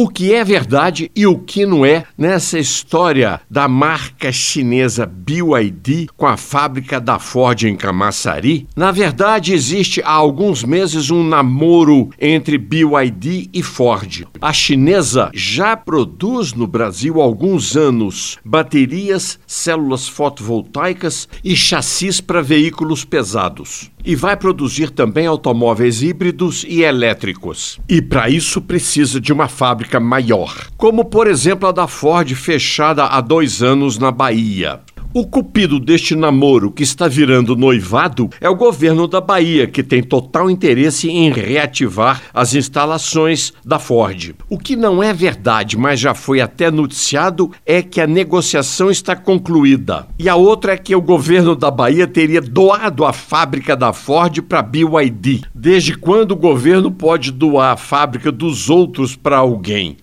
o que é verdade e o que não é nessa história da marca chinesa BYD com a fábrica da Ford em Camaçari. Na verdade, existe há alguns meses um namoro entre BYD e Ford. A chinesa já produz no Brasil há alguns anos baterias, células fotovoltaicas e chassis para veículos pesados. E vai produzir também automóveis híbridos e elétricos. E para isso precisa de uma fábrica maior, como por exemplo a da Ford fechada há dois anos na Bahia. O cupido deste namoro que está virando noivado é o governo da Bahia, que tem total interesse em reativar as instalações da Ford. O que não é verdade, mas já foi até noticiado, é que a negociação está concluída. E a outra é que o governo da Bahia teria doado a fábrica da Ford para a BYD. Desde quando o governo pode doar a fábrica dos outros para alguém?